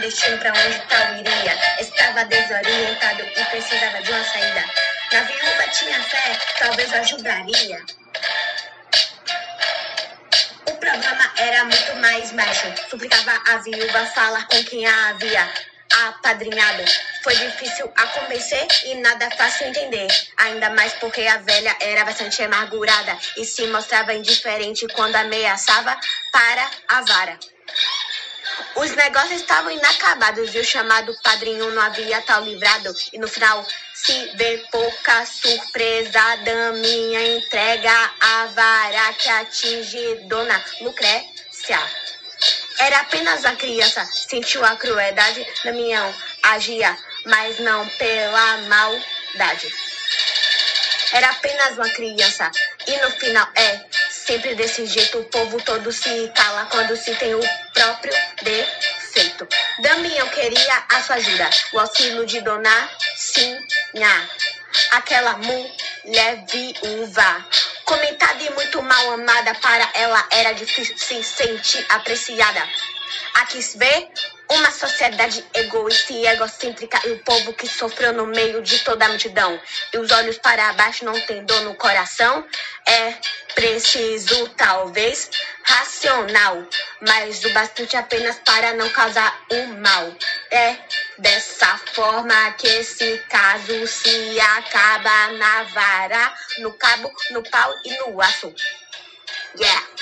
destino pra onde tal iria. Estava desorientado e precisava de uma saída. Na viúva tinha fé, talvez ajudaria. O problema era muito mais baixo. Suplicava a viúva falar com quem a havia apadrinhado. Foi difícil a convencer e nada fácil entender. Ainda mais porque a velha era bastante amargurada e se mostrava indiferente quando ameaçava para a vara. Os negócios estavam inacabados e o chamado padrinho não havia tal livrado. E no final se vê pouca surpresa. Daminha entrega a vara que atinge Dona Lucrécia. Era apenas uma criança, sentiu a crueldade. Damião agia, mas não pela maldade. Era apenas uma criança e no final é sempre desse jeito. O povo todo se cala quando se tem o próprio defeito. Damião queria a sua ajuda, o auxílio de Dona Sinha, aquela mulher viúva. Comentada e muito mal amada, para ela era difícil se sentir apreciada. Aqui se vê uma sociedade egoísta e egocêntrica e o povo que sofreu no meio de toda a multidão. E os olhos para baixo não tem dor no coração. É preciso, talvez, racional, mas o bastante apenas para não causar um mal. É dessa forma que esse caso se acaba na vara, no cabo, no pau e no aço. Yeah.